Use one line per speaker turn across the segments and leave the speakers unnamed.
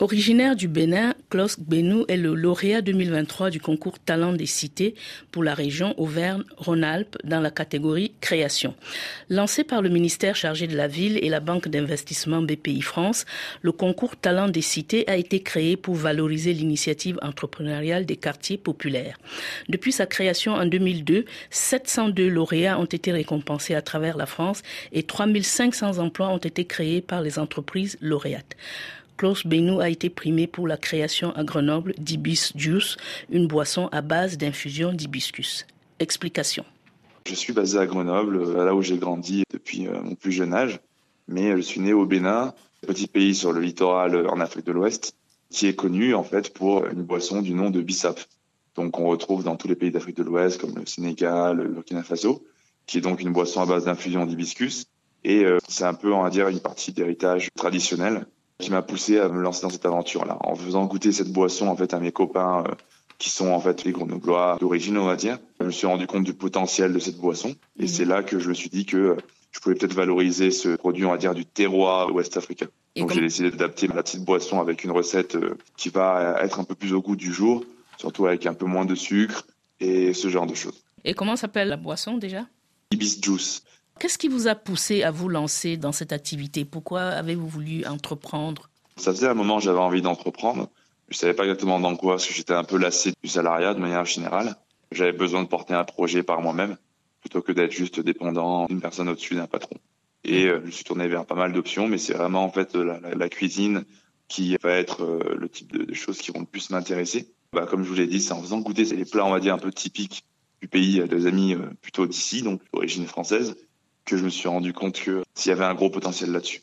Originaire du Bénin, Klaus Benou est le lauréat 2023 du concours Talent des cités pour la région Auvergne-Rhône-Alpes dans la catégorie création. Lancé par le ministère chargé de la ville et la banque d'investissement BPI France, le concours Talent des cités a été créé pour valoriser l'initiative entrepreneuriale des quartiers populaires. Depuis sa création en 2002, 702 lauréats ont été récompensés à travers la France et 3500 emplois ont été créés par les entreprises lauréates. Klaus Benou a été primé pour la création à Grenoble d'Ibis Juice, une boisson à base d'infusion d'hibiscus. Explication.
Je suis basé à Grenoble, euh, là où j'ai grandi depuis euh, mon plus jeune âge, mais je suis né au Bénin, petit pays sur le littoral euh, en Afrique de l'Ouest, qui est connu en fait pour une boisson du nom de Bissap. Donc on retrouve dans tous les pays d'Afrique de l'Ouest comme le Sénégal, le Burkina Faso, qui est donc une boisson à base d'infusion d'hibiscus. Et c'est un peu, on va dire, une partie d'héritage traditionnel qui m'a poussé à me lancer dans cette aventure-là. En faisant goûter cette boisson en fait à mes copains euh, qui sont en fait les grenoblois d'origine, on va dire, je me suis rendu compte du potentiel de cette boisson et mmh. c'est là que je me suis dit que je pouvais peut-être valoriser ce produit, on va dire, du terroir ouest africain. Donc j'ai décidé d'adapter la petite boisson avec une recette euh, qui va être un peu plus au goût du jour, surtout avec un peu moins de sucre et ce genre de choses.
Et comment s'appelle la boisson déjà?
Ibis Juice.
Qu'est-ce qui vous a poussé à vous lancer dans cette activité? Pourquoi avez-vous voulu entreprendre?
Ça faisait un moment que j'avais envie d'entreprendre. Je savais pas exactement dans quoi, parce que j'étais un peu lassé du salariat de manière générale. J'avais besoin de porter un projet par moi-même, plutôt que d'être juste dépendant d'une personne au-dessus d'un patron. Et euh, je suis tourné vers pas mal d'options, mais c'est vraiment en fait la, cuisine qui va être euh, le type de, choses qui vont le plus m'intéresser. Bah, comme je vous l'ai dit, c'est en faisant goûter les plats, on va dire, un peu typiques du pays, des amis euh, plutôt d'ici, donc d'origine française, que je me suis rendu compte que s'il y avait un gros potentiel là-dessus.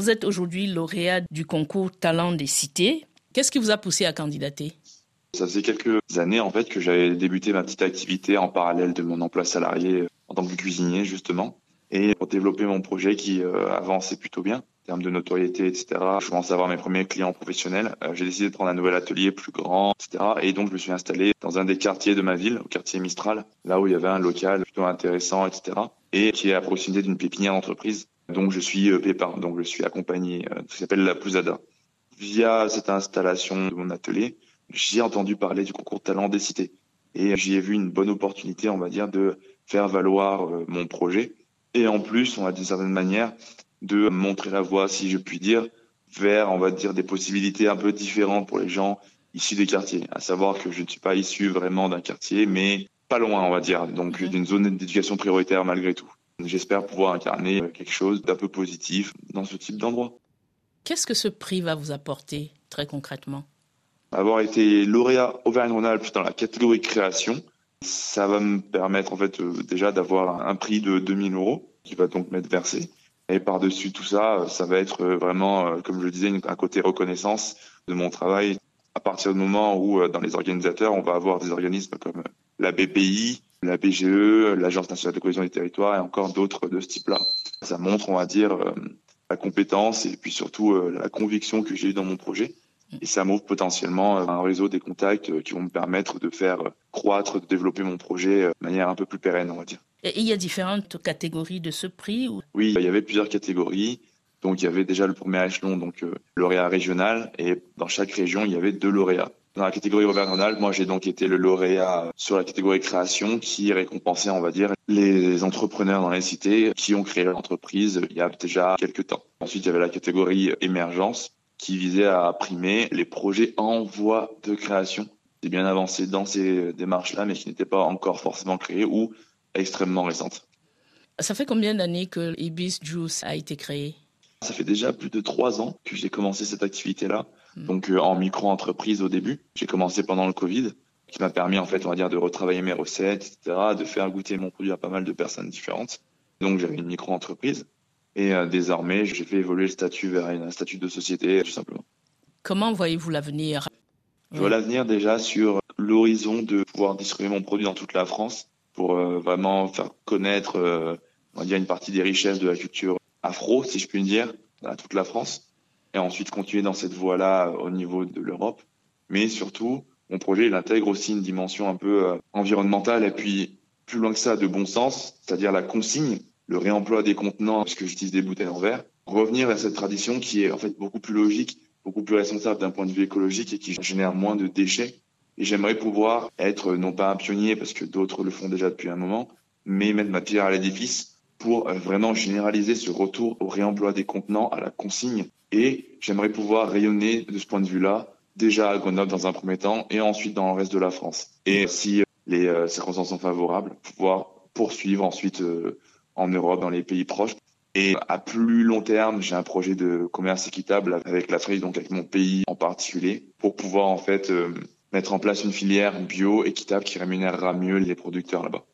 Vous êtes aujourd'hui lauréat du concours Talent des cités. Qu'est-ce qui vous a poussé à candidater?
Ça faisait quelques années en fait que j'avais débuté ma petite activité en parallèle de mon emploi salarié en tant que cuisinier justement et pour développer mon projet qui euh, avançait plutôt bien en termes de notoriété, etc. Je commençais à avoir mes premiers clients professionnels. Euh, j'ai décidé de prendre un nouvel atelier plus grand, etc. Et donc je me suis installé dans un des quartiers de ma ville, au quartier Mistral, là où il y avait un local plutôt intéressant, etc et qui est à proximité d'une pépinière d'entreprise. Donc je suis euh, pépin, donc je suis accompagné, euh, ce qui s'appelle la Pousada. Via cette installation de mon atelier, j'ai entendu parler du concours talent des cités et j'y ai vu une bonne opportunité, on va dire, de faire valoir euh, mon projet et en plus, on va d'une certaine manière, de montrer la voie, si je puis dire, vers, on va dire, des possibilités un peu différentes pour les gens issus des quartiers. À savoir que je ne suis pas issu vraiment d'un quartier, mais pas loin, on va dire, donc d'une zone d'éducation prioritaire malgré tout. J'espère pouvoir incarner quelque chose d'un peu positif dans ce type d'endroit.
Qu'est-ce que ce prix va vous apporter très concrètement?
Avoir été lauréat Auvergne-Rhône-Alpes dans la catégorie création, ça va me permettre en fait euh, déjà d'avoir un prix de 2000 euros qui va donc m'être versé. Et par-dessus tout ça, ça va être vraiment, euh, comme je le disais, un côté reconnaissance de mon travail. À partir du moment où, euh, dans les organisateurs, on va avoir des organismes comme la BPI, la BGE, l'Agence nationale de cohésion des territoires et encore d'autres de ce type-là. Ça montre, on va dire, euh, la compétence et puis surtout euh, la conviction que j'ai eue dans mon projet. Et ça m'ouvre potentiellement euh, un réseau des contacts qui vont me permettre de faire croître, de développer mon projet de manière un peu plus pérenne, on va dire.
Et il y a différentes catégories de ce prix
Oui, il y avait plusieurs catégories. Donc il y avait déjà le premier échelon, donc lauréat régional, et dans chaque région il y avait deux lauréats. Dans la catégorie Auvergne-Rhône-Alpes, moi j'ai donc été le lauréat sur la catégorie création qui récompensait, on va dire, les entrepreneurs dans les cités qui ont créé l'entreprise il y a déjà quelques temps. Ensuite, il y avait la catégorie émergence qui visait à primer les projets en voie de création. C'est bien avancé dans ces démarches-là, mais qui n'étaient pas encore forcément créées ou extrêmement récentes.
Ça fait combien d'années que Ibis Juice a été créé?
Ça fait déjà plus de trois ans que j'ai commencé cette activité-là. Mm. donc euh, en micro-entreprise au début. J'ai commencé pendant le Covid, qui m'a permis en fait, on va dire, de retravailler mes recettes, etc., de faire goûter mon produit à pas mal de personnes différentes. Donc j'avais une micro-entreprise. Et euh, désormais, j'ai fait évoluer le statut vers un statut de société, tout simplement.
Comment voyez-vous l'avenir?
Je vois l'avenir déjà sur l'horizon de pouvoir distribuer mon produit dans toute la France pour euh, vraiment faire connaître, on va dire, une partie des richesses de la culture afro, si je puis dire, à toute la France et ensuite continuer dans cette voie-là euh, au niveau de l'Europe. Mais surtout, mon projet, il intègre aussi une dimension un peu euh, environnementale et puis plus loin que ça, de bon sens, c'est-à-dire la consigne, le réemploi des contenants, puisque j'utilise des bouteilles en verre, revenir à cette tradition qui est en fait beaucoup plus logique beaucoup plus responsable d'un point de vue écologique et qui génère moins de déchets. Et j'aimerais pouvoir être non pas un pionnier parce que d'autres le font déjà depuis un moment, mais mettre ma pierre à l'édifice pour euh, vraiment généraliser ce retour au réemploi des contenants, à la consigne. Et j'aimerais pouvoir rayonner de ce point de vue-là, déjà à Grenoble dans un premier temps et ensuite dans le reste de la France. Et si euh, les euh, circonstances sont favorables, pouvoir poursuivre ensuite en Europe, dans les pays proches. Et à plus long terme, j'ai un projet de commerce équitable avec l'Afrique, donc avec mon pays en particulier, pour pouvoir en fait mettre en place une filière bio équitable qui rémunérera mieux les producteurs là-bas.